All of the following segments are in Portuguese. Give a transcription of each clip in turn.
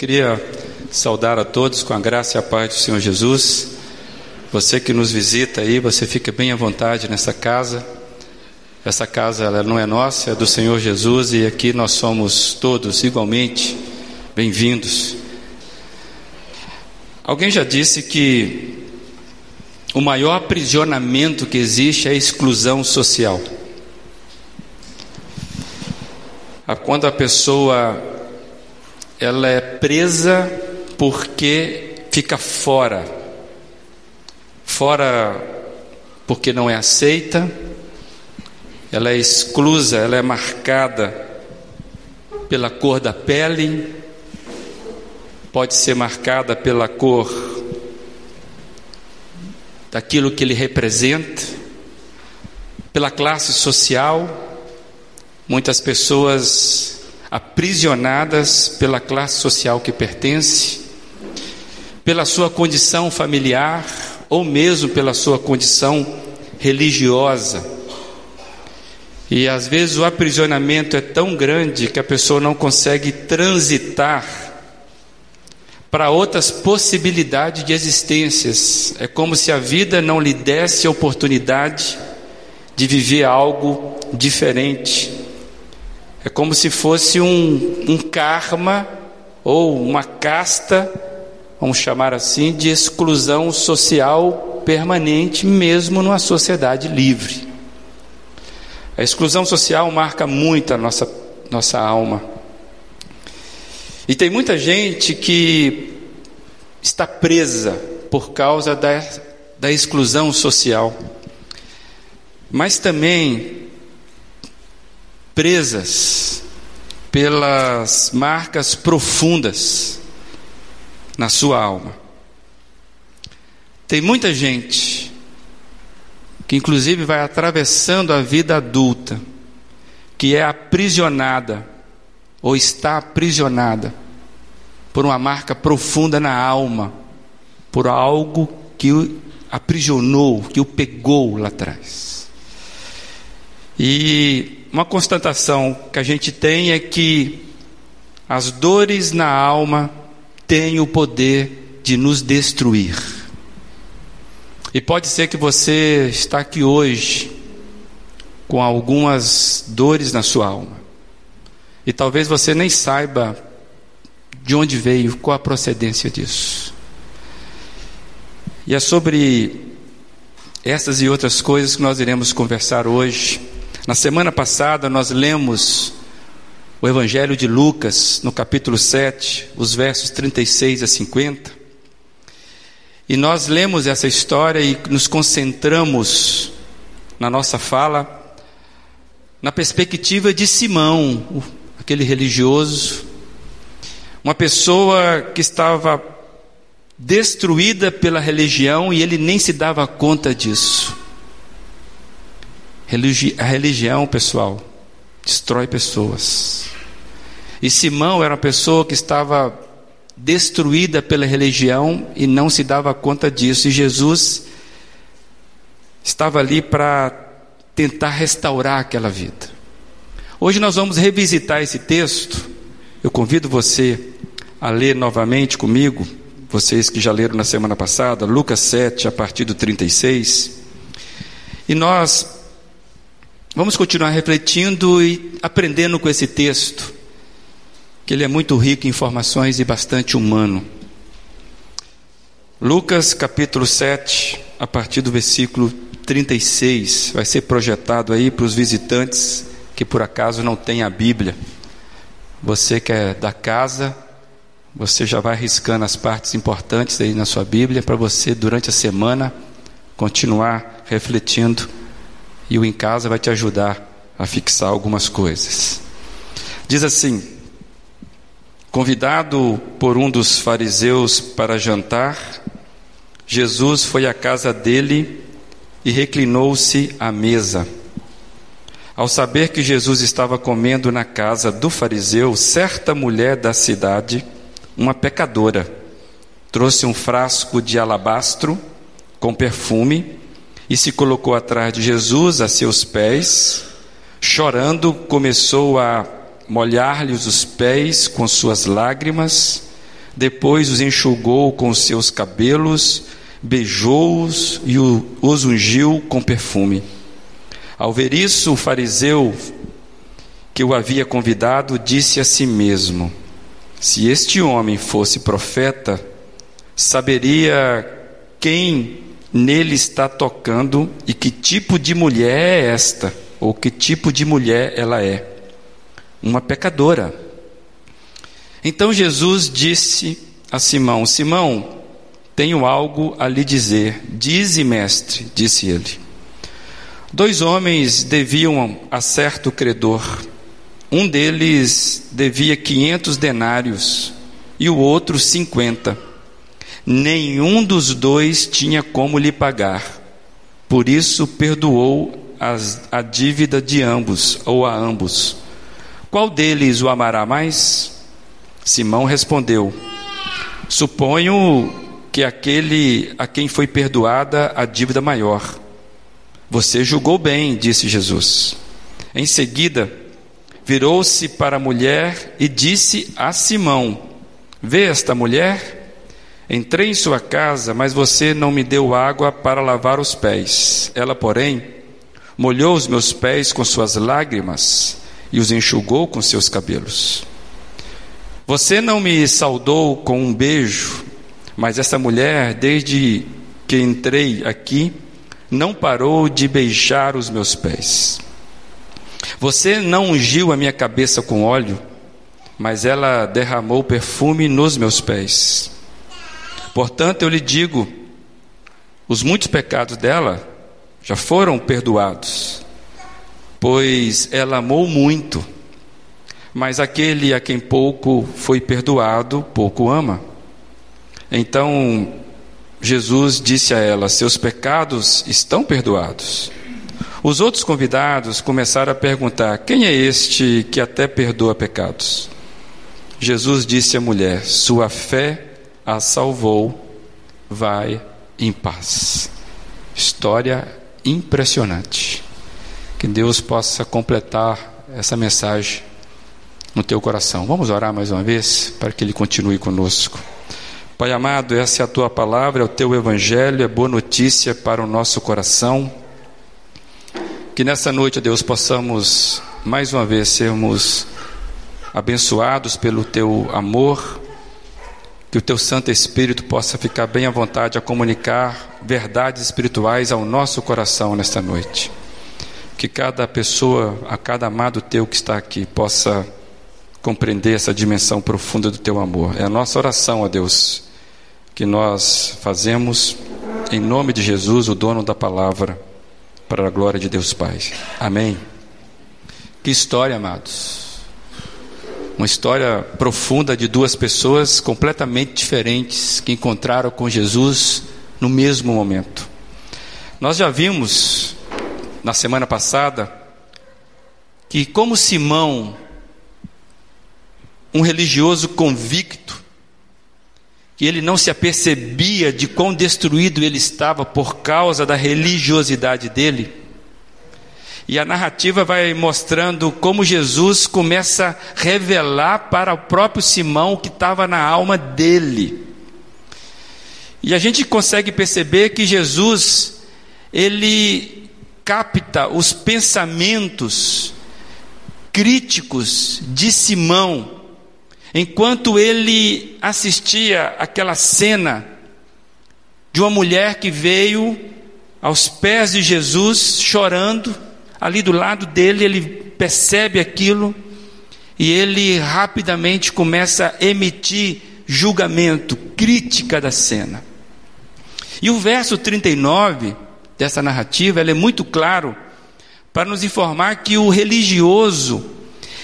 Queria saudar a todos com a graça e a paz do Senhor Jesus. Você que nos visita aí, você fica bem à vontade nessa casa. Essa casa ela não é nossa, é do Senhor Jesus e aqui nós somos todos igualmente bem-vindos. Alguém já disse que o maior aprisionamento que existe é a exclusão social. Quando a pessoa ela é presa porque fica fora. Fora porque não é aceita, ela é exclusa, ela é marcada pela cor da pele, pode ser marcada pela cor daquilo que ele representa, pela classe social. Muitas pessoas aprisionadas pela classe social que pertence, pela sua condição familiar ou mesmo pela sua condição religiosa. E às vezes o aprisionamento é tão grande que a pessoa não consegue transitar para outras possibilidades de existências. É como se a vida não lhe desse a oportunidade de viver algo diferente. É como se fosse um, um karma ou uma casta, vamos chamar assim, de exclusão social permanente, mesmo numa sociedade livre. A exclusão social marca muito a nossa, nossa alma. E tem muita gente que está presa por causa da, da exclusão social. Mas também presas pelas marcas profundas na sua alma. Tem muita gente que, inclusive, vai atravessando a vida adulta, que é aprisionada ou está aprisionada por uma marca profunda na alma, por algo que o aprisionou, que o pegou lá atrás. E uma constatação que a gente tem é que as dores na alma têm o poder de nos destruir. E pode ser que você está aqui hoje com algumas dores na sua alma. E talvez você nem saiba de onde veio, qual a procedência disso. E é sobre essas e outras coisas que nós iremos conversar hoje. Na semana passada nós lemos o Evangelho de Lucas, no capítulo 7, os versos 36 a 50. E nós lemos essa história e nos concentramos na nossa fala na perspectiva de Simão, aquele religioso, uma pessoa que estava destruída pela religião e ele nem se dava conta disso. Religi a religião, pessoal, destrói pessoas. E Simão era uma pessoa que estava destruída pela religião e não se dava conta disso. E Jesus estava ali para tentar restaurar aquela vida. Hoje nós vamos revisitar esse texto. Eu convido você a ler novamente comigo, vocês que já leram na semana passada, Lucas 7, a partir do 36. E nós Vamos continuar refletindo e aprendendo com esse texto, que ele é muito rico em informações e bastante humano. Lucas capítulo 7, a partir do versículo 36, vai ser projetado aí para os visitantes que por acaso não têm a Bíblia. Você que é da casa, você já vai riscando as partes importantes aí na sua Bíblia para você durante a semana continuar refletindo e o em casa vai te ajudar a fixar algumas coisas. Diz assim: Convidado por um dos fariseus para jantar, Jesus foi à casa dele e reclinou-se à mesa. Ao saber que Jesus estava comendo na casa do fariseu, certa mulher da cidade, uma pecadora, trouxe um frasco de alabastro com perfume e se colocou atrás de Jesus a seus pés, chorando, começou a molhar-lhe os pés com suas lágrimas, Depois os enxugou com seus cabelos, beijou-os e os ungiu com perfume. Ao ver isso, o fariseu que o havia convidado disse a si mesmo: Se este homem fosse profeta, saberia quem nele está tocando e que tipo de mulher é esta, ou que tipo de mulher ela é. Uma pecadora. Então Jesus disse a Simão: Simão, tenho algo a lhe dizer. Dize, mestre, disse ele. Dois homens deviam a certo credor. Um deles devia quinhentos denários e o outro cinquenta. Nenhum dos dois tinha como lhe pagar. Por isso perdoou as, a dívida de ambos, ou a ambos. Qual deles o amará mais? Simão respondeu: Suponho que aquele a quem foi perdoada a dívida maior. Você julgou bem, disse Jesus. Em seguida, virou-se para a mulher e disse a Simão: Vê esta mulher? Entrei em sua casa, mas você não me deu água para lavar os pés. Ela, porém, molhou os meus pés com suas lágrimas e os enxugou com seus cabelos. Você não me saudou com um beijo, mas essa mulher, desde que entrei aqui, não parou de beijar os meus pés. Você não ungiu a minha cabeça com óleo, mas ela derramou perfume nos meus pés. Portanto, eu lhe digo: os muitos pecados dela já foram perdoados, pois ela amou muito. Mas aquele a quem pouco foi perdoado, pouco ama. Então Jesus disse a ela: Seus pecados estão perdoados. Os outros convidados começaram a perguntar: Quem é este que até perdoa pecados? Jesus disse à mulher: Sua fé a salvou, vai em paz. História impressionante. Que Deus possa completar essa mensagem no teu coração. Vamos orar mais uma vez para que Ele continue conosco. Pai amado, essa é a tua palavra, é o teu evangelho, é boa notícia para o nosso coração. Que nessa noite, Deus, possamos mais uma vez sermos abençoados pelo teu amor, que o teu Santo Espírito possa ficar bem à vontade a comunicar verdades espirituais ao nosso coração nesta noite. Que cada pessoa, a cada amado teu que está aqui, possa compreender essa dimensão profunda do teu amor. É a nossa oração, ó Deus, que nós fazemos em nome de Jesus, o dono da palavra, para a glória de Deus Pai. Amém. Que história, amados. Uma história profunda de duas pessoas completamente diferentes que encontraram com Jesus no mesmo momento. Nós já vimos na semana passada que, como Simão, um religioso convicto, que ele não se apercebia de quão destruído ele estava por causa da religiosidade dele, e a narrativa vai mostrando como Jesus começa a revelar para o próprio Simão o que estava na alma dele. E a gente consegue perceber que Jesus, ele capta os pensamentos críticos de Simão, enquanto ele assistia aquela cena de uma mulher que veio aos pés de Jesus chorando, ali do lado dele, ele percebe aquilo e ele rapidamente começa a emitir julgamento, crítica da cena. E o verso 39 dessa narrativa, é muito claro para nos informar que o religioso,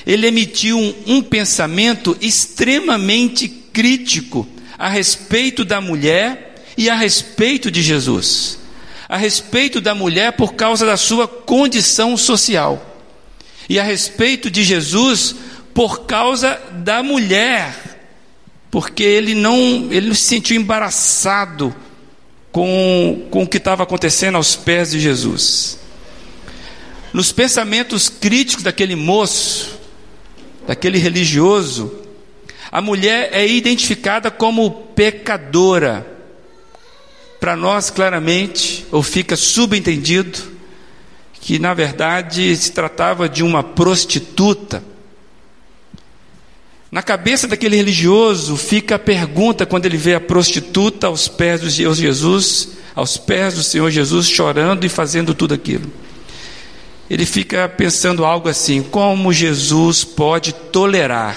ele emitiu um, um pensamento extremamente crítico a respeito da mulher e a respeito de Jesus a respeito da mulher por causa da sua condição social, e a respeito de Jesus por causa da mulher, porque ele não, ele se sentiu embaraçado com, com o que estava acontecendo aos pés de Jesus. Nos pensamentos críticos daquele moço, daquele religioso, a mulher é identificada como pecadora. Para nós, claramente, ou fica subentendido, que na verdade se tratava de uma prostituta. Na cabeça daquele religioso fica a pergunta quando ele vê a prostituta aos pés do Jesus, aos pés do Senhor Jesus, chorando e fazendo tudo aquilo. Ele fica pensando algo assim: como Jesus pode tolerar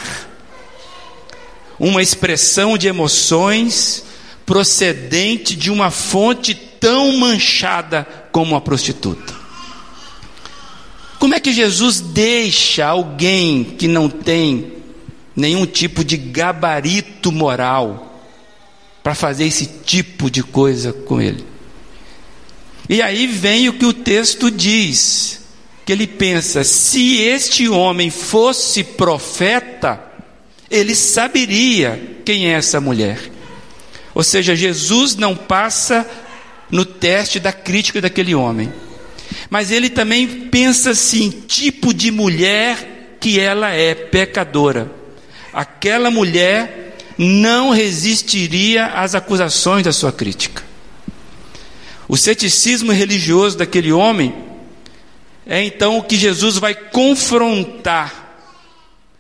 uma expressão de emoções procedente de uma fonte tão manchada como a prostituta? Como é que Jesus deixa alguém que não tem nenhum tipo de gabarito moral para fazer esse tipo de coisa com ele. E aí vem o que o texto diz, que ele pensa: se este homem fosse profeta, ele saberia quem é essa mulher. Ou seja, Jesus não passa no teste da crítica daquele homem. Mas ele também pensa assim: tipo de mulher que ela é pecadora aquela mulher não resistiria às acusações da sua crítica. O ceticismo religioso daquele homem é então o que Jesus vai confrontar.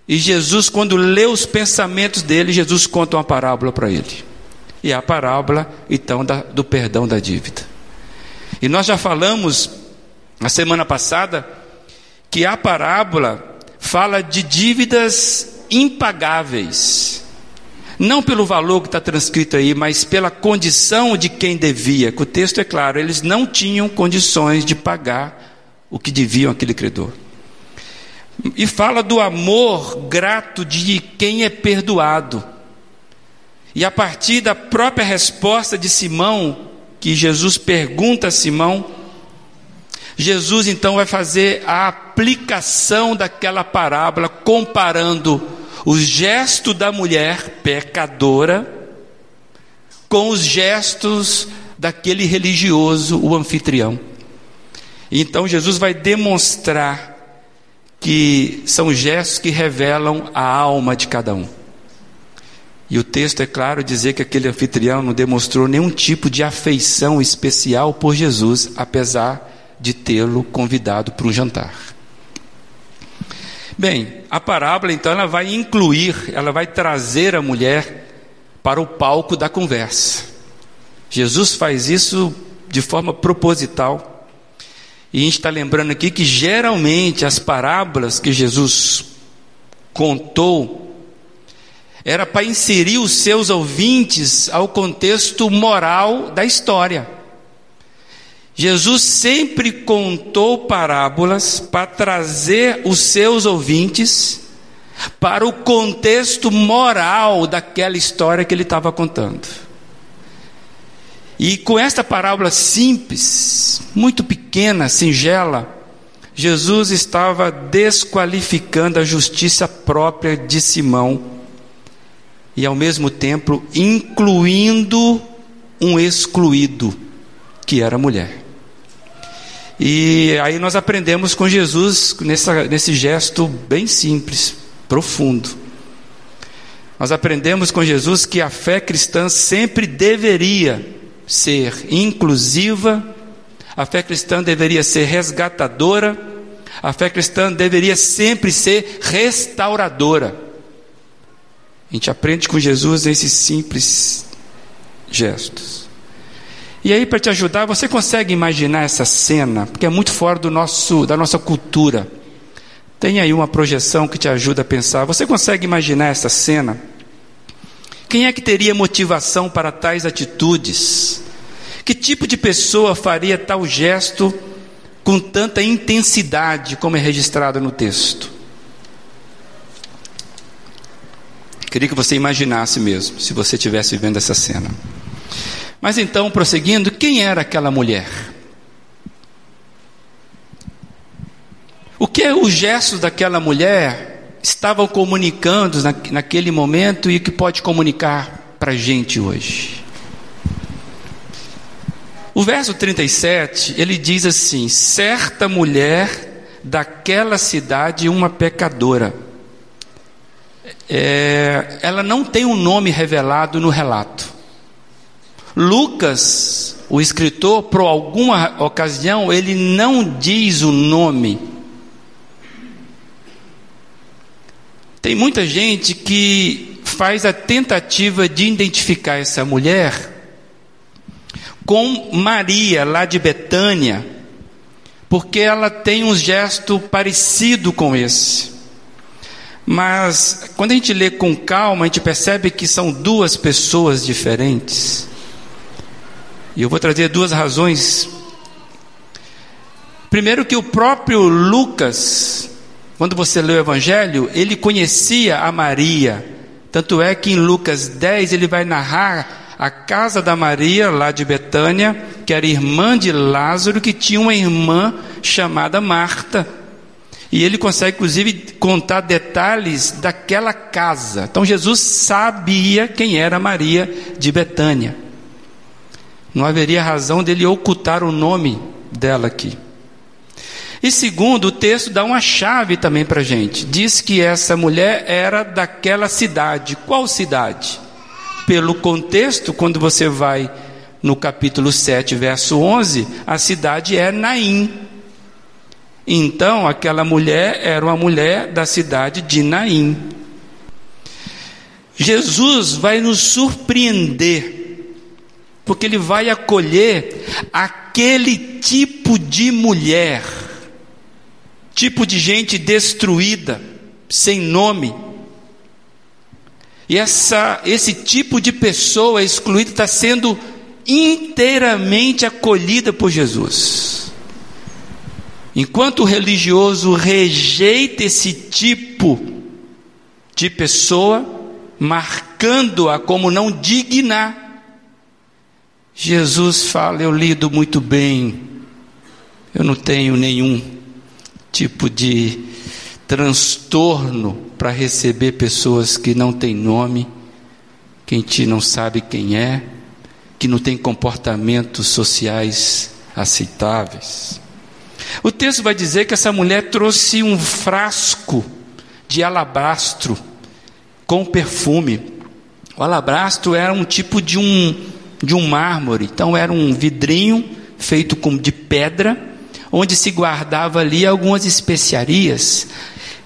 E Jesus, quando lê os pensamentos dele, Jesus conta uma parábola para ele. E a parábola, então, da, do perdão da dívida. E nós já falamos, na semana passada, que a parábola fala de dívidas impagáveis. Não pelo valor que está transcrito aí, mas pela condição de quem devia. Que o texto é claro, eles não tinham condições de pagar o que deviam aquele credor. E fala do amor grato de quem é perdoado. E a partir da própria resposta de Simão, que Jesus pergunta a Simão, Jesus então vai fazer a aplicação daquela parábola, comparando o gesto da mulher pecadora com os gestos daquele religioso, o anfitrião. Então Jesus vai demonstrar que são gestos que revelam a alma de cada um. E o texto é claro dizer que aquele anfitrião não demonstrou nenhum tipo de afeição especial por Jesus, apesar de tê-lo convidado para um jantar. Bem, a parábola então ela vai incluir, ela vai trazer a mulher para o palco da conversa. Jesus faz isso de forma proposital. E a gente está lembrando aqui que geralmente as parábolas que Jesus contou era para inserir os seus ouvintes ao contexto moral da história. Jesus sempre contou parábolas para trazer os seus ouvintes para o contexto moral daquela história que ele estava contando. E com esta parábola simples, muito pequena, singela, Jesus estava desqualificando a justiça própria de Simão e ao mesmo tempo incluindo um excluído, que era a mulher. E aí nós aprendemos com Jesus nessa, nesse gesto bem simples, profundo. Nós aprendemos com Jesus que a fé cristã sempre deveria ser inclusiva, a fé cristã deveria ser resgatadora, a fé cristã deveria sempre ser restauradora. A gente aprende com Jesus nesses simples gestos. E aí, para te ajudar, você consegue imaginar essa cena? Porque é muito fora do nosso, da nossa cultura. Tem aí uma projeção que te ajuda a pensar. Você consegue imaginar essa cena? Quem é que teria motivação para tais atitudes? Que tipo de pessoa faria tal gesto com tanta intensidade como é registrado no texto? Queria que você imaginasse mesmo, se você estivesse vendo essa cena. Mas então, prosseguindo, quem era aquela mulher? O que os gestos daquela mulher estavam comunicando na, naquele momento e que pode comunicar para a gente hoje? O verso 37, ele diz assim: certa mulher daquela cidade, uma pecadora. É, ela não tem um nome revelado no relato. Lucas, o escritor, por alguma ocasião, ele não diz o nome. Tem muita gente que faz a tentativa de identificar essa mulher com Maria, lá de Betânia, porque ela tem um gesto parecido com esse. Mas quando a gente lê com calma, a gente percebe que são duas pessoas diferentes. E eu vou trazer duas razões. Primeiro, que o próprio Lucas, quando você lê o Evangelho, ele conhecia a Maria. Tanto é que em Lucas 10 ele vai narrar a casa da Maria, lá de Betânia, que era irmã de Lázaro, que tinha uma irmã chamada Marta. E ele consegue, inclusive, contar detalhes daquela casa. Então Jesus sabia quem era Maria de Betânia. Não haveria razão dele ocultar o nome dela aqui. E segundo, o texto dá uma chave também para a gente. Diz que essa mulher era daquela cidade. Qual cidade? Pelo contexto, quando você vai no capítulo 7, verso 11, a cidade é Naim. Então, aquela mulher era uma mulher da cidade de Naim. Jesus vai nos surpreender, porque ele vai acolher aquele tipo de mulher, tipo de gente destruída, sem nome. E essa, esse tipo de pessoa excluída está sendo inteiramente acolhida por Jesus. Enquanto o religioso rejeita esse tipo de pessoa, marcando-a como não digna, Jesus fala: Eu lido muito bem, eu não tenho nenhum tipo de transtorno para receber pessoas que não têm nome, que a gente não sabe quem é, que não tem comportamentos sociais aceitáveis. O texto vai dizer que essa mulher trouxe um frasco de alabastro com perfume. O alabastro era um tipo de um, de um mármore, então era um vidrinho feito com, de pedra, onde se guardava ali algumas especiarias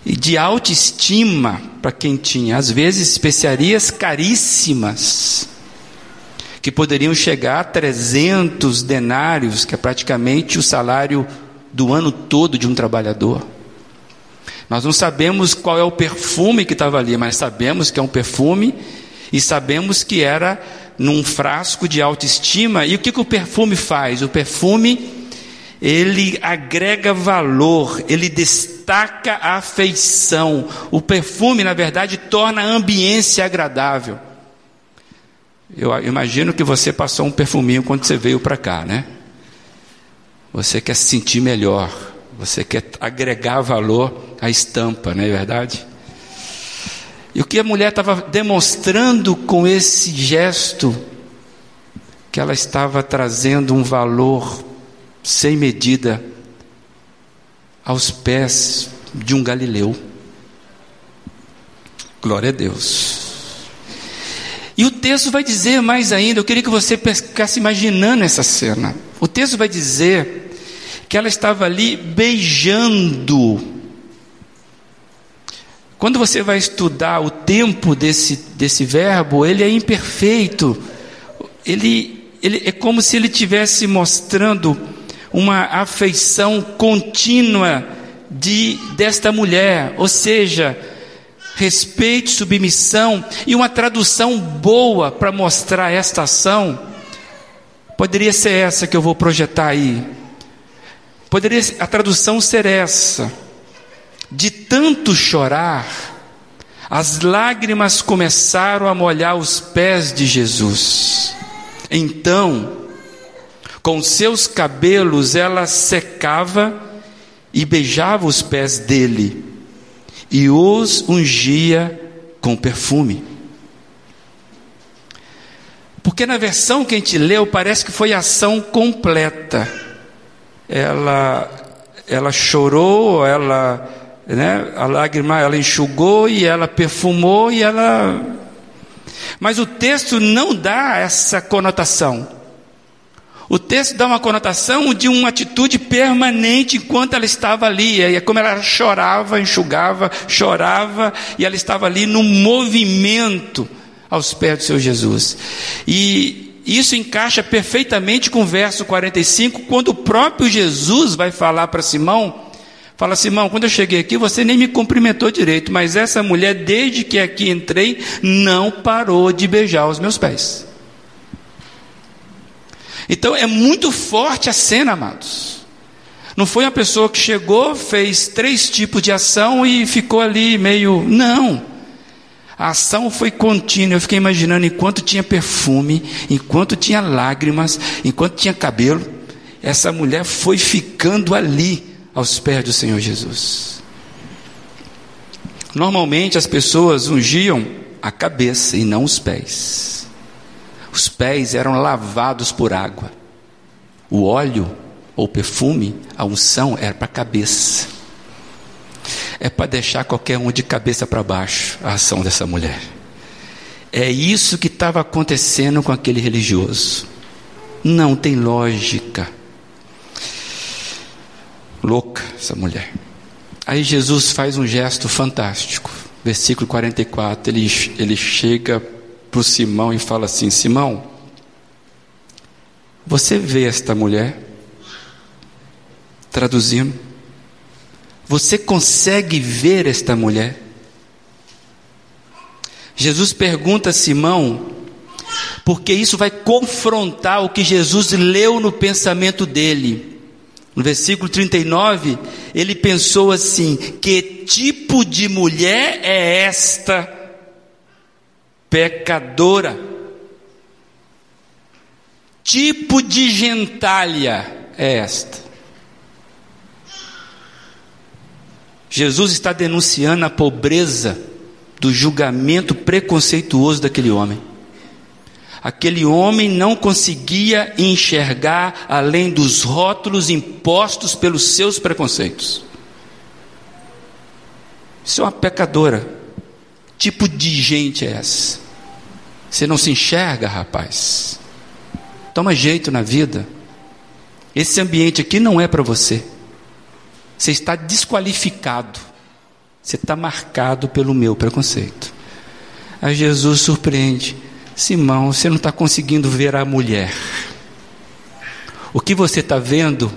de alta estima para quem tinha, às vezes especiarias caríssimas, que poderiam chegar a 300 denários, que é praticamente o salário do ano todo de um trabalhador. Nós não sabemos qual é o perfume que estava ali, mas sabemos que é um perfume e sabemos que era num frasco de autoestima. E o que, que o perfume faz? O perfume ele agrega valor, ele destaca a afeição. O perfume, na verdade, torna a ambiência agradável. Eu imagino que você passou um perfuminho quando você veio para cá, né? Você quer se sentir melhor, você quer agregar valor à estampa, não é verdade? E o que a mulher estava demonstrando com esse gesto, que ela estava trazendo um valor sem medida aos pés de um galileu. Glória a Deus. E o texto vai dizer mais ainda, eu queria que você ficasse imaginando essa cena. O texto vai dizer que ela estava ali beijando. Quando você vai estudar o tempo desse, desse verbo, ele é imperfeito. Ele, ele é como se ele estivesse mostrando uma afeição contínua de desta mulher, ou seja, respeito, submissão e uma tradução boa para mostrar esta ação. Poderia ser essa que eu vou projetar aí. Poderia a tradução ser essa: de tanto chorar, as lágrimas começaram a molhar os pés de Jesus. Então, com seus cabelos ela secava e beijava os pés dele e os ungia com perfume. Porque na versão que a gente leu parece que foi ação completa ela, ela chorou, ela né? A lágrima ela enxugou e ela perfumou e ela. Mas o texto não dá essa conotação. O texto dá uma conotação de uma atitude permanente enquanto ela estava ali. É como ela chorava, enxugava, chorava, e ela estava ali no movimento aos pés do seu Jesus. E isso encaixa perfeitamente com o verso 45, quando o próprio Jesus vai falar para Simão. Fala, Simão, quando eu cheguei aqui, você nem me cumprimentou direito, mas essa mulher, desde que aqui entrei, não parou de beijar os meus pés. Então é muito forte a cena, amados. Não foi uma pessoa que chegou, fez três tipos de ação e ficou ali meio. Não. A ação foi contínua. Eu fiquei imaginando enquanto tinha perfume, enquanto tinha lágrimas, enquanto tinha cabelo, essa mulher foi ficando ali aos pés do Senhor Jesus. Normalmente as pessoas ungiam a cabeça e não os pés. Os pés eram lavados por água. O óleo ou perfume, a unção era para a cabeça. É para deixar qualquer um de cabeça para baixo a ação dessa mulher. É isso que estava acontecendo com aquele religioso. Não tem lógica. Louca essa mulher. Aí Jesus faz um gesto fantástico. Versículo 44, ele, ele chega para o Simão e fala assim: Simão, você vê esta mulher? Traduzindo, você consegue ver esta mulher? Jesus pergunta a Simão, porque isso vai confrontar o que Jesus leu no pensamento dele. No versículo 39, ele pensou assim: que tipo de mulher é esta? pecadora. Tipo de gentalha é esta? Jesus está denunciando a pobreza do julgamento preconceituoso daquele homem. Aquele homem não conseguia enxergar além dos rótulos impostos pelos seus preconceitos. Isso é uma pecadora. Tipo de gente é essa? Você não se enxerga, rapaz. Toma jeito na vida. Esse ambiente aqui não é para você. Você está desqualificado. Você está marcado pelo meu preconceito. Aí Jesus surpreende: Simão, você não está conseguindo ver a mulher. O que você está vendo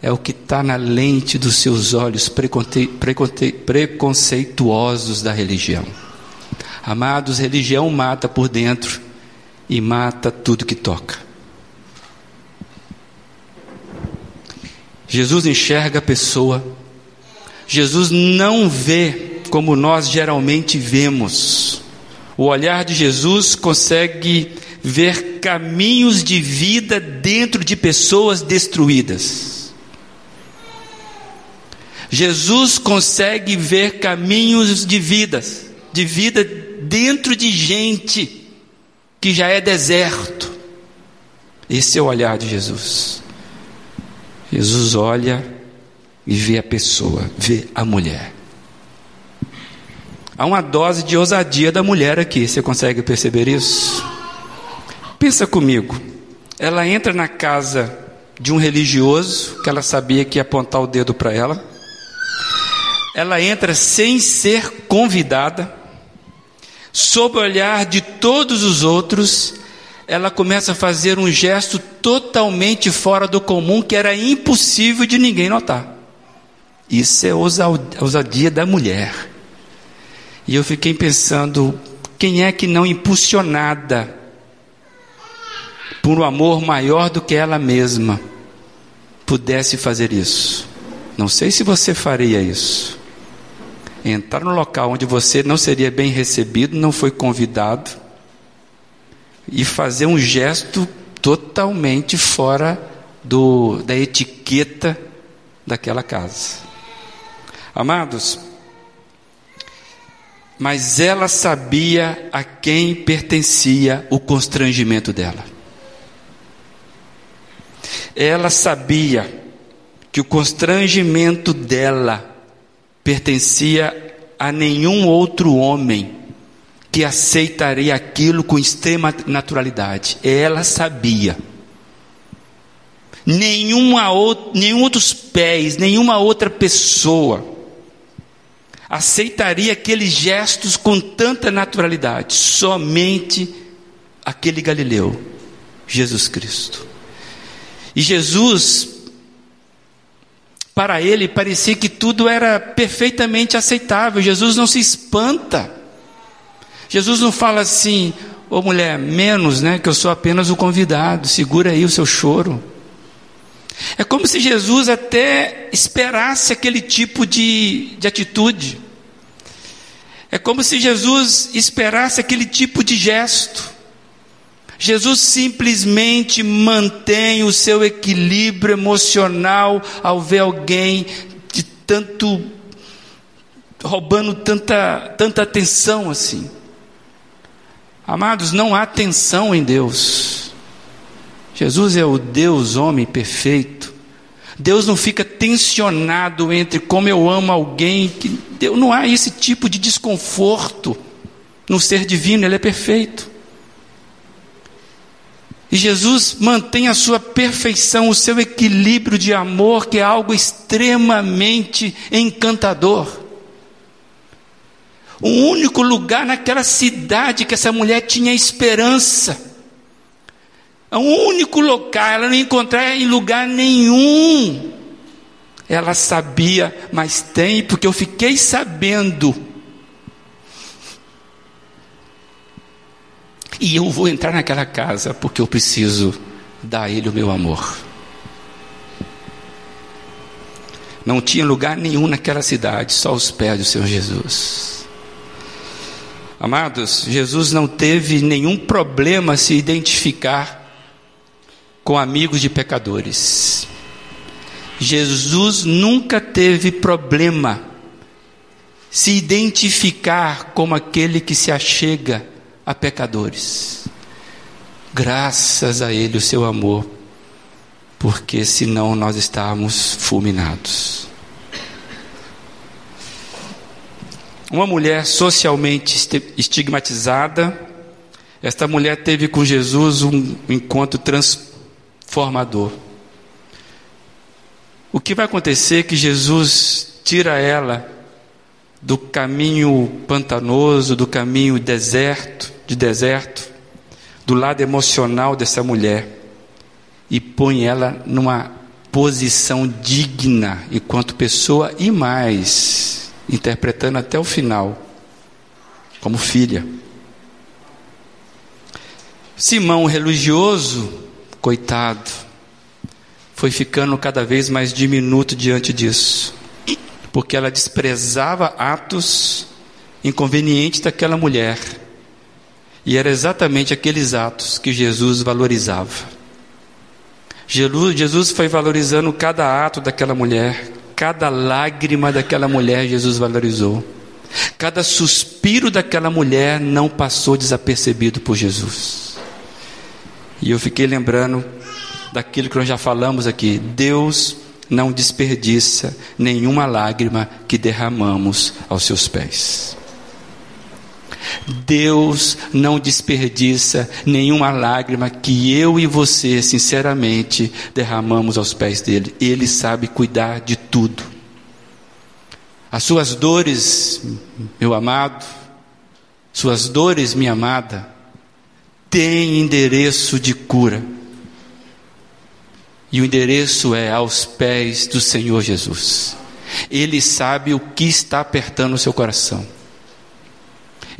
é o que está na lente dos seus olhos preconceituosos da religião. Amados, religião mata por dentro e mata tudo que toca. Jesus enxerga a pessoa. Jesus não vê como nós geralmente vemos. O olhar de Jesus consegue ver caminhos de vida dentro de pessoas destruídas. Jesus consegue ver caminhos de vidas, de vida dentro de gente que já é deserto. Esse é o olhar de Jesus. Jesus olha e vê a pessoa, vê a mulher. Há uma dose de ousadia da mulher aqui, você consegue perceber isso? Pensa comigo. Ela entra na casa de um religioso que ela sabia que ia apontar o dedo para ela. Ela entra sem ser convidada sob o olhar de todos os outros, ela começa a fazer um gesto totalmente fora do comum que era impossível de ninguém notar. Isso é ousadia da mulher. E eu fiquei pensando, quem é que não impulsionada por um amor maior do que ela mesma pudesse fazer isso? Não sei se você faria isso entrar no local onde você não seria bem recebido, não foi convidado, e fazer um gesto totalmente fora do, da etiqueta daquela casa. Amados, mas ela sabia a quem pertencia o constrangimento dela. Ela sabia que o constrangimento dela pertencia a nenhum outro homem que aceitaria aquilo com extrema naturalidade. Ela sabia. Nenhuma outra, nenhum outros pés, nenhuma outra pessoa aceitaria aqueles gestos com tanta naturalidade. Somente aquele Galileu, Jesus Cristo. E Jesus para ele parecia que tudo era perfeitamente aceitável. Jesus não se espanta. Jesus não fala assim, ô oh, mulher, menos, né? Que eu sou apenas o convidado, segura aí o seu choro. É como se Jesus até esperasse aquele tipo de, de atitude. É como se Jesus esperasse aquele tipo de gesto. Jesus simplesmente mantém o seu equilíbrio emocional ao ver alguém de tanto roubando tanta tanta atenção assim. Amados, não há tensão em Deus. Jesus é o Deus homem perfeito. Deus não fica tensionado entre como eu amo alguém, que Deus não há esse tipo de desconforto no ser divino, ele é perfeito. E Jesus mantém a sua perfeição, o seu equilíbrio de amor, que é algo extremamente encantador. O único lugar naquela cidade que essa mulher tinha esperança. O único local, ela não encontrava em lugar nenhum. Ela sabia, mas tem, porque eu fiquei sabendo E eu vou entrar naquela casa porque eu preciso dar a Ele o meu amor. Não tinha lugar nenhum naquela cidade, só os pés do Senhor Jesus. Amados, Jesus não teve nenhum problema se identificar com amigos de pecadores. Jesus nunca teve problema se identificar como aquele que se achega a pecadores. Graças a Ele o seu amor, porque senão nós estávamos fulminados. Uma mulher socialmente estigmatizada, esta mulher teve com Jesus um encontro transformador. O que vai acontecer é que Jesus tira ela do caminho pantanoso, do caminho deserto, de deserto, do lado emocional dessa mulher e põe ela numa posição digna enquanto pessoa e mais, interpretando até o final, como filha. Simão, religioso, coitado, foi ficando cada vez mais diminuto diante disso porque ela desprezava atos inconvenientes daquela mulher. E era exatamente aqueles atos que Jesus valorizava. Jesus foi valorizando cada ato daquela mulher, cada lágrima daquela mulher, Jesus valorizou. Cada suspiro daquela mulher não passou desapercebido por Jesus. E eu fiquei lembrando daquilo que nós já falamos aqui. Deus não desperdiça nenhuma lágrima que derramamos aos seus pés. Deus não desperdiça nenhuma lágrima que eu e você, sinceramente, derramamos aos pés dele. Ele sabe cuidar de tudo. As suas dores, meu amado, suas dores, minha amada, têm endereço de cura. E o endereço é aos pés do Senhor Jesus. Ele sabe o que está apertando o seu coração.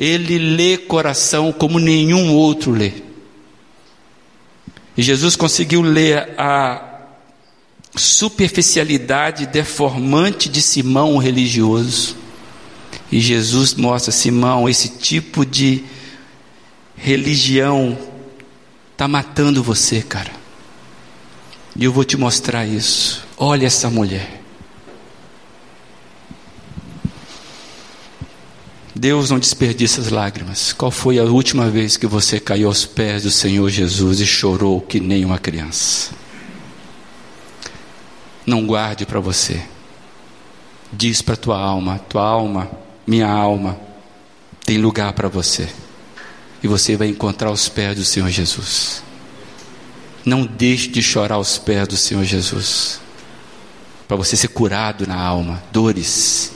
Ele lê coração como nenhum outro lê. E Jesus conseguiu ler a superficialidade deformante de Simão o religioso. E Jesus mostra, Simão, esse tipo de religião está matando você, cara. E eu vou te mostrar isso. Olha essa mulher. Deus não desperdiça as lágrimas. Qual foi a última vez que você caiu aos pés do Senhor Jesus e chorou que nem uma criança? Não guarde para você. diz para tua alma: tua alma, minha alma, tem lugar para você. E você vai encontrar os pés do Senhor Jesus. Não deixe de chorar aos pés do Senhor Jesus. Para você ser curado na alma, dores.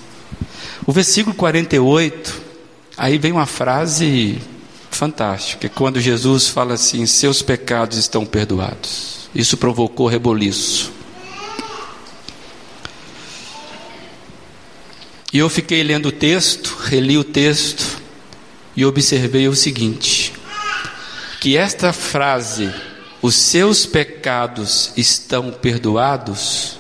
O versículo 48, aí vem uma frase fantástica, quando Jesus fala assim: seus pecados estão perdoados. Isso provocou reboliço. E eu fiquei lendo o texto, reli o texto e observei o seguinte: que esta frase, os seus pecados estão perdoados,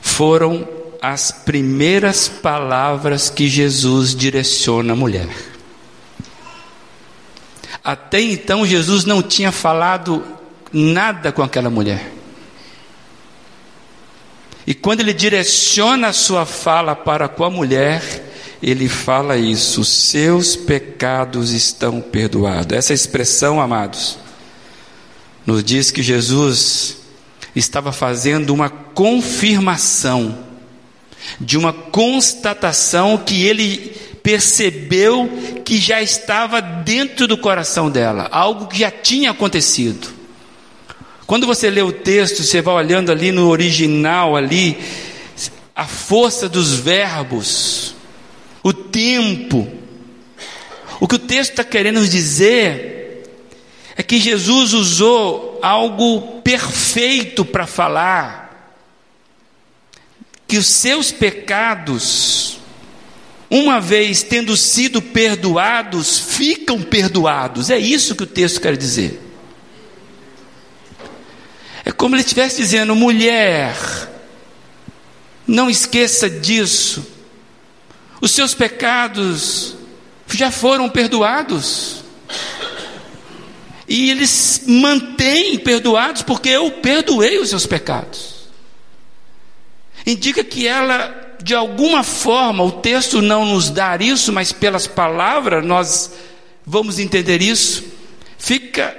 foram as primeiras palavras que Jesus direciona à mulher. Até então, Jesus não tinha falado nada com aquela mulher. E quando ele direciona a sua fala para com a mulher, ele fala isso: seus pecados estão perdoados. Essa expressão, amados, nos diz que Jesus estava fazendo uma confirmação de uma constatação que ele percebeu que já estava dentro do coração dela, algo que já tinha acontecido. Quando você lê o texto, você vai olhando ali no original ali a força dos verbos, o tempo. O que o texto está querendo nos dizer é que Jesus usou algo perfeito para falar que os seus pecados uma vez tendo sido perdoados, ficam perdoados. É isso que o texto quer dizer. É como ele estivesse dizendo: mulher, não esqueça disso. Os seus pecados já foram perdoados. E eles mantêm perdoados porque eu perdoei os seus pecados. Indica que ela de alguma forma, o texto não nos dá isso, mas pelas palavras nós vamos entender isso. Fica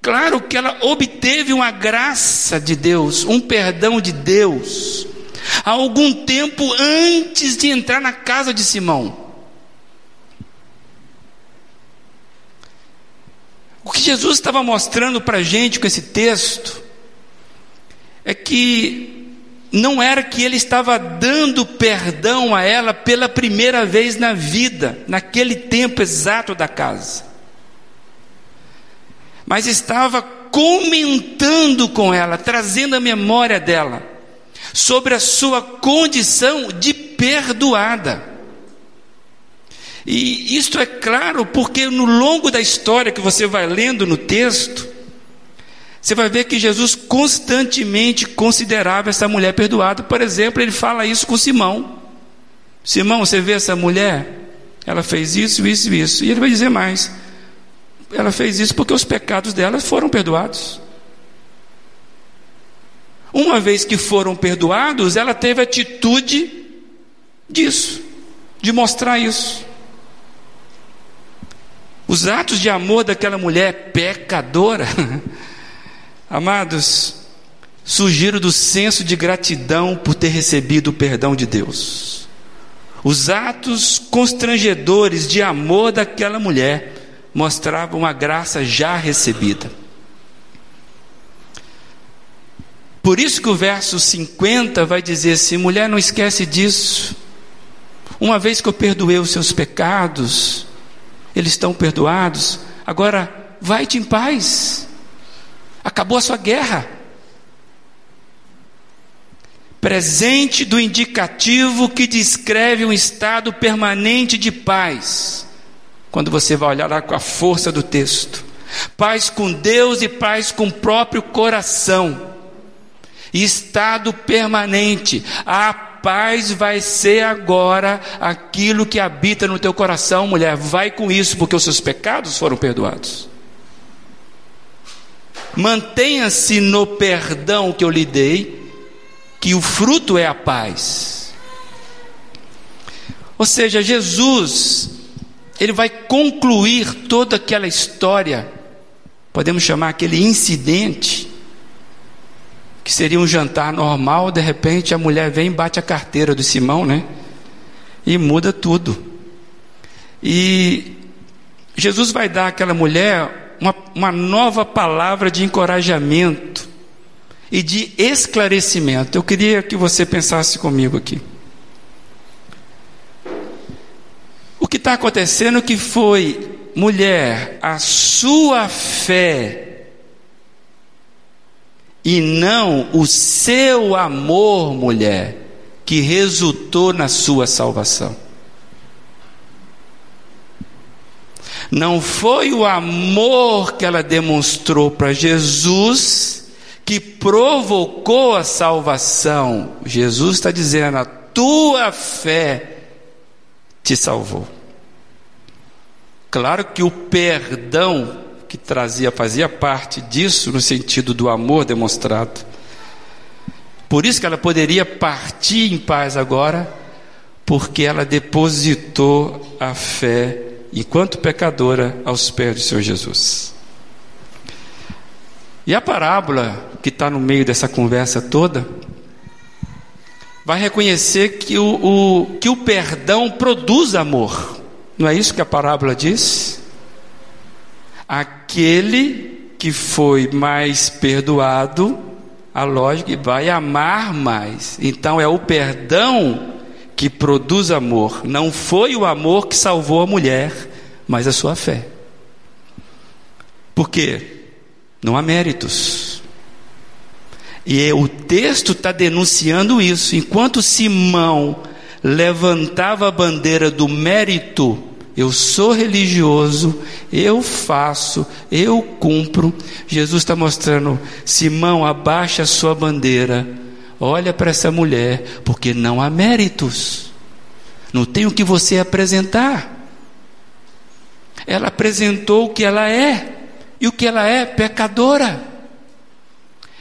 claro que ela obteve uma graça de Deus, um perdão de Deus, há algum tempo antes de entrar na casa de Simão. O que Jesus estava mostrando para a gente com esse texto é que não era que ele estava dando perdão a ela pela primeira vez na vida, naquele tempo exato da casa, mas estava comentando com ela, trazendo a memória dela sobre a sua condição de perdoada. E isto é claro porque no longo da história que você vai lendo no texto, você vai ver que Jesus constantemente considerava essa mulher perdoada. Por exemplo, ele fala isso com Simão. Simão, você vê essa mulher? Ela fez isso, isso e isso. E ele vai dizer mais. Ela fez isso porque os pecados dela foram perdoados. Uma vez que foram perdoados, ela teve atitude disso, de mostrar isso. Os atos de amor daquela mulher pecadora Amados, surgiram do senso de gratidão por ter recebido o perdão de Deus. Os atos constrangedores de amor daquela mulher mostravam uma graça já recebida. Por isso que o verso 50 vai dizer assim: mulher, não esquece disso. Uma vez que eu perdoei os seus pecados, eles estão perdoados, agora vai-te em paz. Acabou a sua guerra. Presente do indicativo que descreve um estado permanente de paz. Quando você vai olhar lá com a força do texto. Paz com Deus e paz com o próprio coração. Estado permanente. A paz vai ser agora aquilo que habita no teu coração, mulher. Vai com isso, porque os seus pecados foram perdoados. Mantenha-se no perdão que eu lhe dei, que o fruto é a paz. Ou seja, Jesus, ele vai concluir toda aquela história, podemos chamar aquele incidente, que seria um jantar normal, de repente a mulher vem e bate a carteira do Simão, né? E muda tudo. E Jesus vai dar àquela mulher uma, uma nova palavra de encorajamento e de esclarecimento. Eu queria que você pensasse comigo aqui. O que está acontecendo que foi, mulher, a sua fé e não o seu amor, mulher, que resultou na sua salvação. Não foi o amor que ela demonstrou para Jesus que provocou a salvação. Jesus está dizendo: a tua fé te salvou. Claro que o perdão que trazia, fazia parte disso, no sentido do amor demonstrado. Por isso que ela poderia partir em paz agora, porque ela depositou a fé, enquanto pecadora, aos pés do Senhor Jesus. E a parábola que está no meio dessa conversa toda, vai reconhecer que o, o, que o perdão produz amor. Não é isso que a parábola diz? Aquele que foi mais perdoado, a lógica vai amar mais. Então é o perdão que produz amor. Não foi o amor que salvou a mulher, mas a sua fé. Por quê? Não há méritos. E o texto está denunciando isso. Enquanto Simão levantava a bandeira do mérito, eu sou religioso, eu faço, eu cumpro. Jesus está mostrando, Simão, abaixa a sua bandeira, olha para essa mulher, porque não há méritos, não tem o que você apresentar. Ela apresentou o que ela é, e o que ela é, pecadora.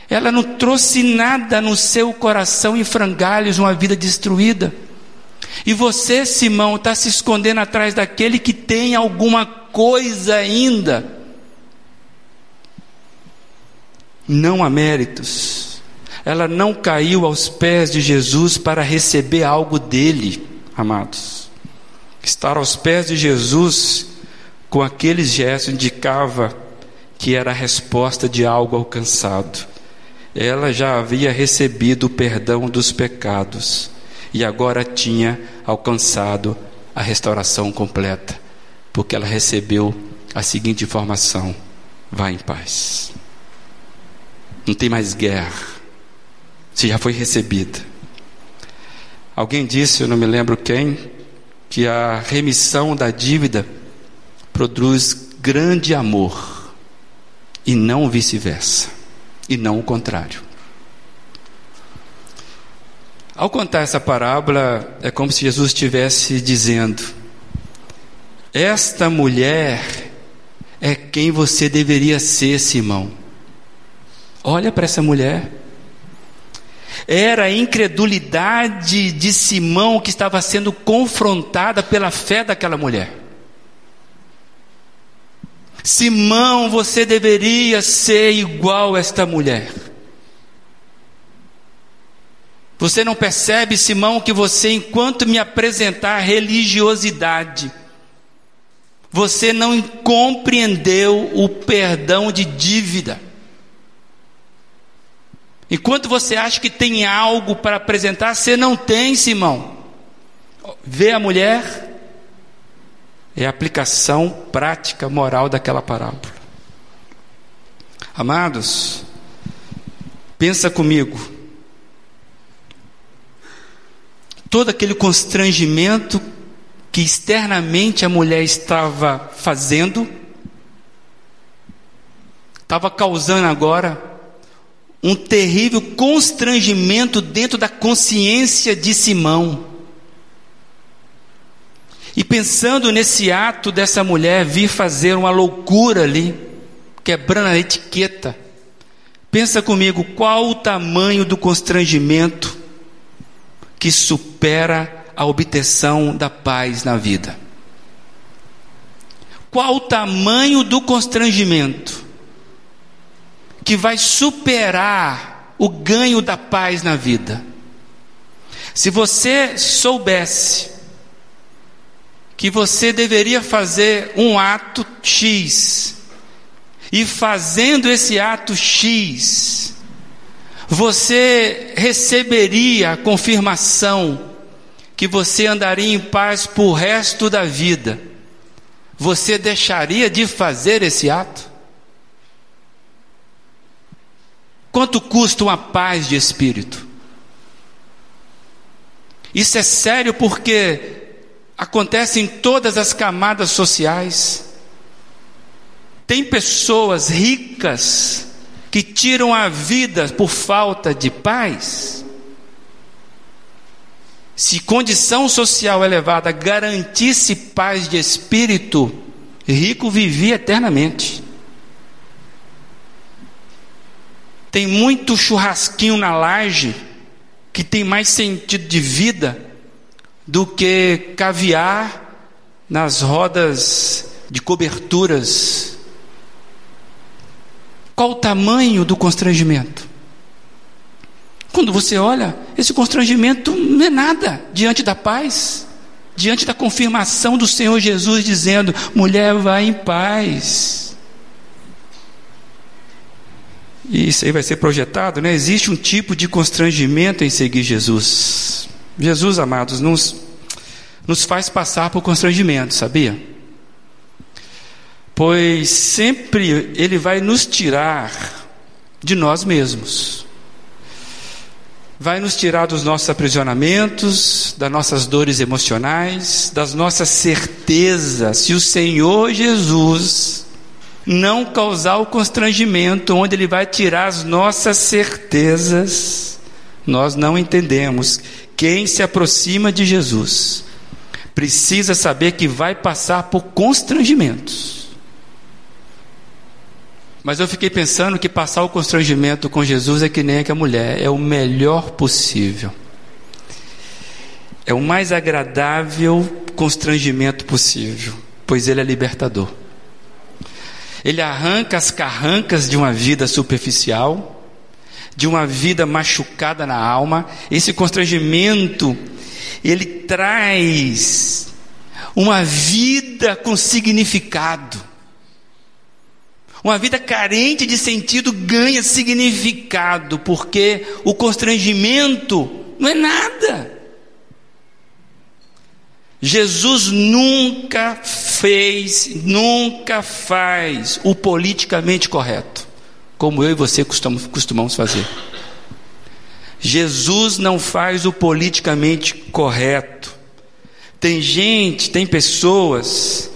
Ela não trouxe nada no seu coração em frangalhos, uma vida destruída. E você, Simão, está se escondendo atrás daquele que tem alguma coisa ainda. Não há méritos. Ela não caiu aos pés de Jesus para receber algo dele, amados. Estar aos pés de Jesus com aqueles gestos indicava que era a resposta de algo alcançado ela já havia recebido o perdão dos pecados e agora tinha alcançado a restauração completa, porque ela recebeu a seguinte informação: vá em paz. Não tem mais guerra. Você já foi recebida. Alguém disse, eu não me lembro quem, que a remissão da dívida produz grande amor e não vice-versa e não o contrário. Ao contar essa parábola, é como se Jesus estivesse dizendo: Esta mulher é quem você deveria ser, Simão. Olha para essa mulher. Era a incredulidade de Simão que estava sendo confrontada pela fé daquela mulher. Simão, você deveria ser igual a esta mulher. Você não percebe, Simão, que você, enquanto me apresentar religiosidade, você não compreendeu o perdão de dívida. Enquanto você acha que tem algo para apresentar, você não tem, Simão. Vê a mulher, é a aplicação prática moral daquela parábola. Amados, pensa comigo. Todo aquele constrangimento que externamente a mulher estava fazendo, estava causando agora um terrível constrangimento dentro da consciência de Simão. E pensando nesse ato dessa mulher vir fazer uma loucura ali, quebrando a etiqueta, pensa comigo qual o tamanho do constrangimento que supera a obtenção da paz na vida. Qual o tamanho do constrangimento que vai superar o ganho da paz na vida. Se você soubesse que você deveria fazer um ato X, e fazendo esse ato X, você receberia a confirmação que você andaria em paz por resto da vida, você deixaria de fazer esse ato? Quanto custa uma paz de espírito? Isso é sério porque acontece em todas as camadas sociais. Tem pessoas ricas que tiram a vida por falta de paz. Se condição social elevada garantisse paz de espírito, rico vivia eternamente. Tem muito churrasquinho na laje que tem mais sentido de vida do que caviar nas rodas de coberturas. Qual o tamanho do constrangimento? Quando você olha, esse constrangimento não é nada diante da paz, diante da confirmação do Senhor Jesus dizendo: mulher, vai em paz. E isso aí vai ser projetado, né? Existe um tipo de constrangimento em seguir Jesus. Jesus, amados, nos, nos faz passar por constrangimento, sabia? Pois sempre Ele vai nos tirar de nós mesmos, vai nos tirar dos nossos aprisionamentos, das nossas dores emocionais, das nossas certezas. Se o Senhor Jesus não causar o constrangimento, onde Ele vai tirar as nossas certezas, nós não entendemos quem se aproxima de Jesus precisa saber que vai passar por constrangimentos. Mas eu fiquei pensando que passar o constrangimento com Jesus é que nem a mulher, é o melhor possível. É o mais agradável constrangimento possível, pois ele é libertador. Ele arranca as carrancas de uma vida superficial, de uma vida machucada na alma, esse constrangimento, ele traz uma vida com significado. Uma vida carente de sentido ganha significado, porque o constrangimento não é nada. Jesus nunca fez, nunca faz o politicamente correto como eu e você costumamos, fazer. Jesus não faz o politicamente correto. Tem gente, tem pessoas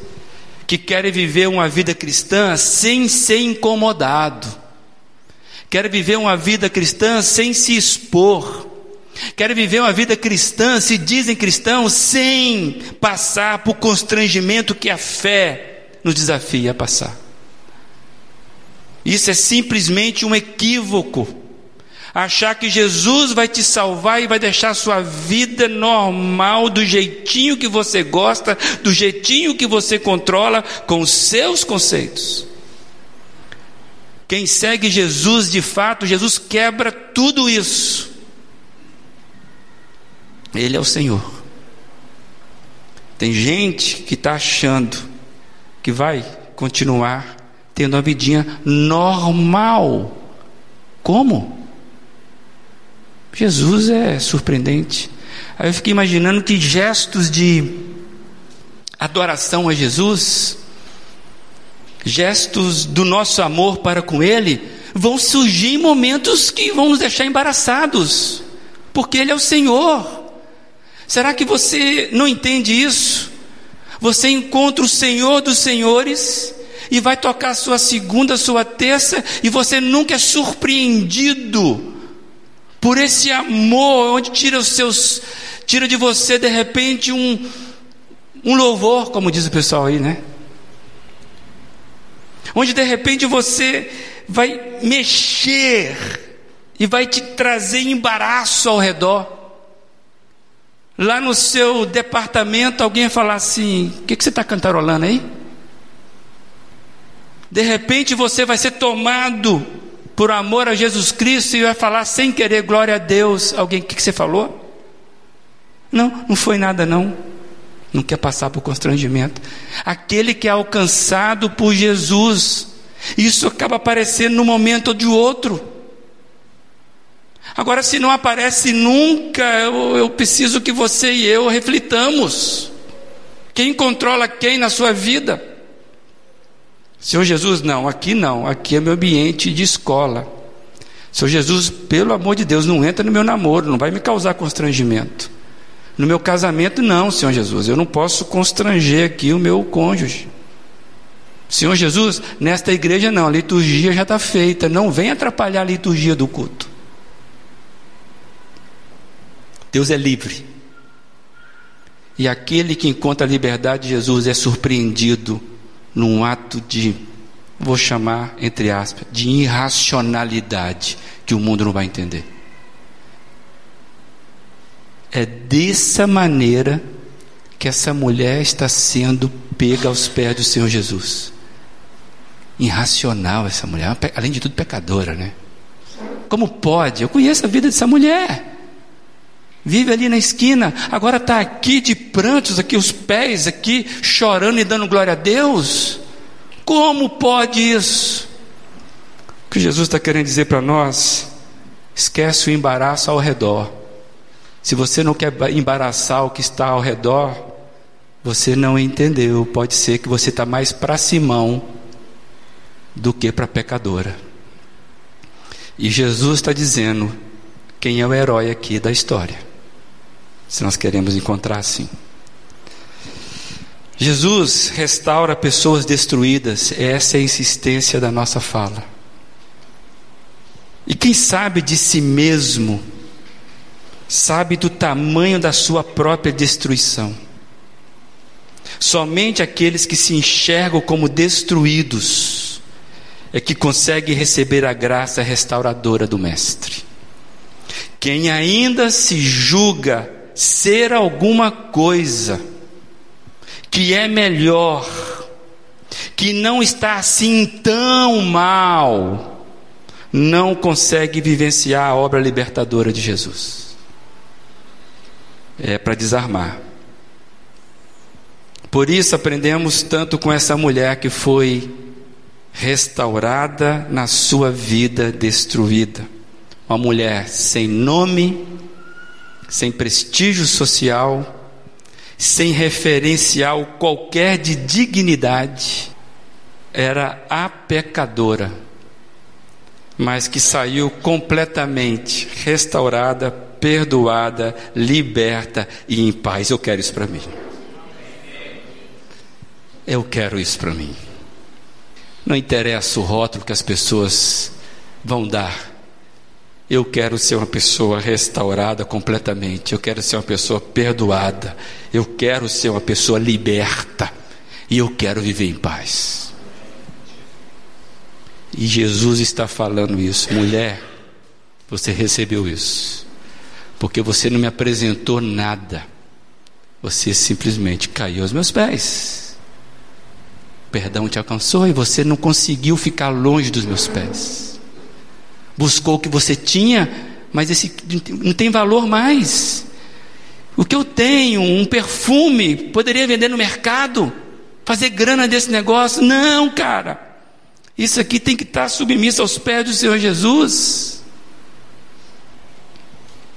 que querem viver uma vida cristã sem ser incomodado, querem viver uma vida cristã sem se expor, querem viver uma vida cristã, se dizem cristãos, sem passar por constrangimento que a fé nos desafia a passar. Isso é simplesmente um equívoco. Achar que Jesus vai te salvar e vai deixar sua vida normal, do jeitinho que você gosta, do jeitinho que você controla, com os seus conceitos. Quem segue Jesus de fato, Jesus quebra tudo isso. Ele é o Senhor. Tem gente que está achando que vai continuar tendo uma vidinha normal. Como? Jesus é surpreendente. Aí eu fiquei imaginando que gestos de adoração a Jesus, gestos do nosso amor para com Ele, vão surgir em momentos que vão nos deixar embaraçados, porque Ele é o Senhor. Será que você não entende isso? Você encontra o Senhor dos Senhores e vai tocar sua segunda, sua terça, e você nunca é surpreendido por esse amor, onde tira os seus, tira de você de repente um, um louvor, como diz o pessoal aí, né? Onde de repente você vai mexer e vai te trazer embaraço ao redor. Lá no seu departamento, alguém falar assim: o que, que você está cantarolando aí? De repente você vai ser tomado por amor a Jesus Cristo e vai falar sem querer glória a Deus. Alguém, o que, que você falou? Não, não foi nada não. Não quer passar por constrangimento. Aquele que é alcançado por Jesus, isso acaba aparecendo num momento ou de outro. Agora, se não aparece nunca, eu, eu preciso que você e eu reflitamos. Quem controla quem na sua vida? Senhor Jesus, não, aqui não, aqui é meu ambiente de escola. Senhor Jesus, pelo amor de Deus, não entra no meu namoro, não vai me causar constrangimento. No meu casamento, não, Senhor Jesus, eu não posso constranger aqui o meu cônjuge. Senhor Jesus, nesta igreja não, a liturgia já está feita, não vem atrapalhar a liturgia do culto. Deus é livre. E aquele que encontra a liberdade de Jesus é surpreendido num ato de, vou chamar, entre aspas, de irracionalidade que o mundo não vai entender. É dessa maneira que essa mulher está sendo pega aos pés do Senhor Jesus. Irracional essa mulher, além de tudo pecadora, né? Como pode? Eu conheço a vida dessa mulher. Vive ali na esquina, agora está aqui de prantos, aqui os pés, aqui chorando e dando glória a Deus. Como pode isso? O que Jesus está querendo dizer para nós? Esquece o embaraço ao redor. Se você não quer embaraçar o que está ao redor, você não entendeu. Pode ser que você está mais para Simão do que para pecadora. E Jesus está dizendo quem é o herói aqui da história se nós queremos encontrar assim. Jesus restaura pessoas destruídas, essa é a insistência da nossa fala. E quem sabe de si mesmo, sabe do tamanho da sua própria destruição. Somente aqueles que se enxergam como destruídos é que conseguem receber a graça restauradora do Mestre. Quem ainda se julga ser alguma coisa que é melhor, que não está assim tão mal, não consegue vivenciar a obra libertadora de Jesus. É para desarmar. Por isso aprendemos tanto com essa mulher que foi restaurada na sua vida destruída. Uma mulher sem nome, sem prestígio social, sem referencial qualquer de dignidade, era a pecadora, mas que saiu completamente restaurada, perdoada, liberta e em paz. Eu quero isso para mim. Eu quero isso para mim. Não interessa o rótulo que as pessoas vão dar eu quero ser uma pessoa restaurada completamente. Eu quero ser uma pessoa perdoada. Eu quero ser uma pessoa liberta. E eu quero viver em paz. E Jesus está falando isso. Mulher, você recebeu isso. Porque você não me apresentou nada. Você simplesmente caiu aos meus pés. Perdão te alcançou e você não conseguiu ficar longe dos meus pés buscou o que você tinha, mas esse não tem valor mais. O que eu tenho, um perfume, poderia vender no mercado, fazer grana desse negócio. Não, cara. Isso aqui tem que estar submisso aos pés do Senhor Jesus.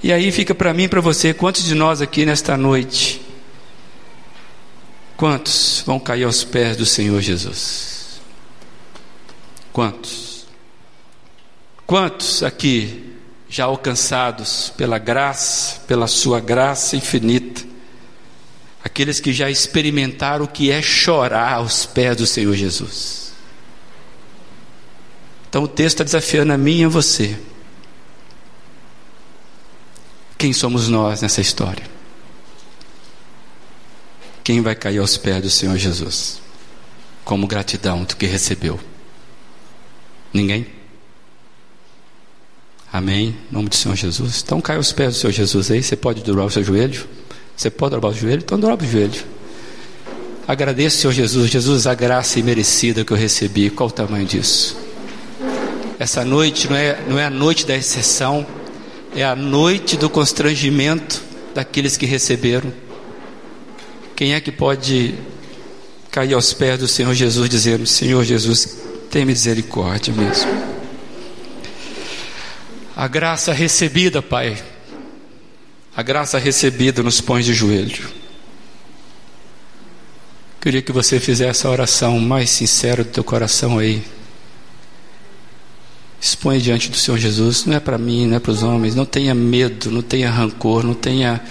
E aí fica para mim e para você, quantos de nós aqui nesta noite, quantos vão cair aos pés do Senhor Jesus? Quantos? Quantos aqui já alcançados pela graça, pela sua graça infinita, aqueles que já experimentaram o que é chorar aos pés do Senhor Jesus? Então o texto está desafiando a mim e a você. Quem somos nós nessa história? Quem vai cair aos pés do Senhor Jesus? Como gratidão do que recebeu? Ninguém? Amém? Em nome do Senhor Jesus. Então caia aos pés do Senhor Jesus aí. Você pode dobrar o seu joelho? Você pode dobrar o joelho? Então dobra o joelho. Agradeço, Senhor Jesus. Jesus, a graça imerecida que eu recebi. Qual o tamanho disso? Essa noite não é, não é a noite da exceção, é a noite do constrangimento daqueles que receberam. Quem é que pode cair aos pés do Senhor Jesus dizendo: Senhor Jesus, tem misericórdia mesmo. A graça recebida, Pai, a graça recebida nos põe de joelho. Queria que você fizesse a oração mais sincera do teu coração aí. Expõe diante do Senhor Jesus, não é para mim, não é para os homens. Não tenha medo, não tenha rancor, não tenha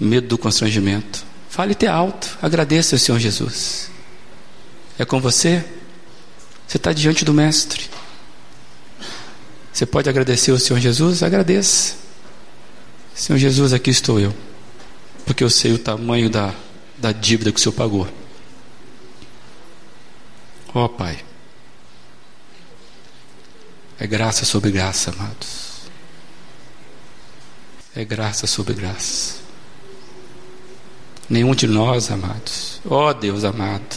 medo do constrangimento. Fale te alto, agradeça ao Senhor Jesus. É com você? Você está diante do Mestre. Você pode agradecer ao Senhor Jesus? Agradeça. Senhor Jesus, aqui estou eu. Porque eu sei o tamanho da, da dívida que o Senhor pagou. Ó oh, Pai. É graça sobre graça, amados. É graça sobre graça. Nenhum de nós, amados. Ó oh, Deus amado.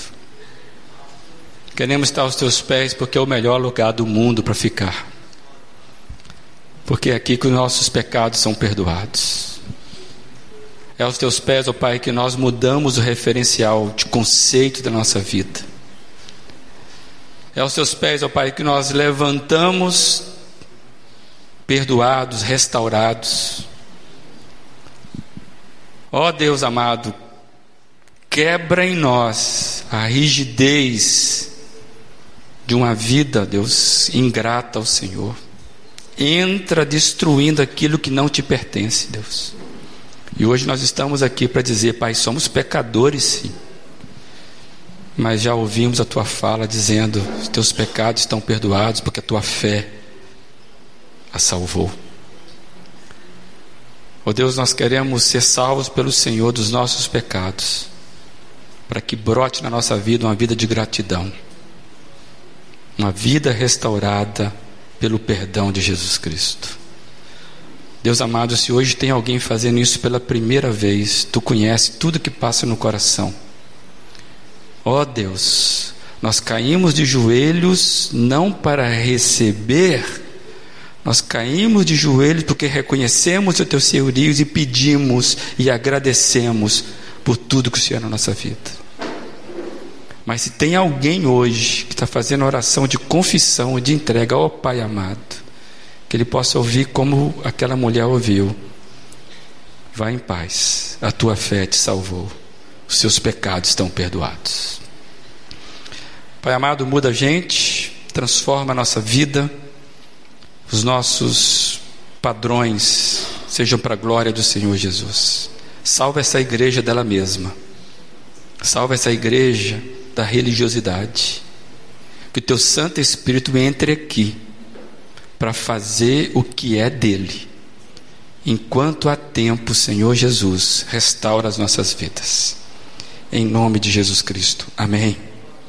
Queremos estar aos teus pés porque é o melhor lugar do mundo para ficar. Porque é aqui que os nossos pecados são perdoados. É aos teus pés, ó oh Pai, que nós mudamos o referencial de conceito da nossa vida. É aos teus pés, ó Pai, que nós levantamos perdoados, restaurados. Ó Deus amado, quebra em nós a rigidez de uma vida, Deus, ingrata ao Senhor. Entra destruindo aquilo que não te pertence, Deus. E hoje nós estamos aqui para dizer, Pai, somos pecadores, sim mas já ouvimos a tua fala dizendo: os teus pecados estão perdoados porque a tua fé a salvou. Oh Deus, nós queremos ser salvos pelo Senhor dos nossos pecados, para que brote na nossa vida uma vida de gratidão, uma vida restaurada pelo perdão de Jesus Cristo. Deus amado, se hoje tem alguém fazendo isso pela primeira vez, tu conhece tudo que passa no coração Ó oh Deus, nós caímos de joelhos não para receber, nós caímos de joelhos porque reconhecemos o teu senhorio e pedimos e agradecemos por tudo que o Senhor é na nossa vida. Mas se tem alguém hoje que está fazendo oração de confissão de entrega ao Pai amado, que ele possa ouvir como aquela mulher ouviu. Vá em paz, a tua fé te salvou os seus pecados estão perdoados. Pai amado, muda a gente, transforma a nossa vida, os nossos padrões sejam para a glória do Senhor Jesus. Salva essa igreja dela mesma, salva essa igreja da religiosidade. Que o teu Santo Espírito entre aqui para fazer o que é dele. Enquanto há tempo, Senhor Jesus, restaura as nossas vidas. Em nome de Jesus Cristo. Amém.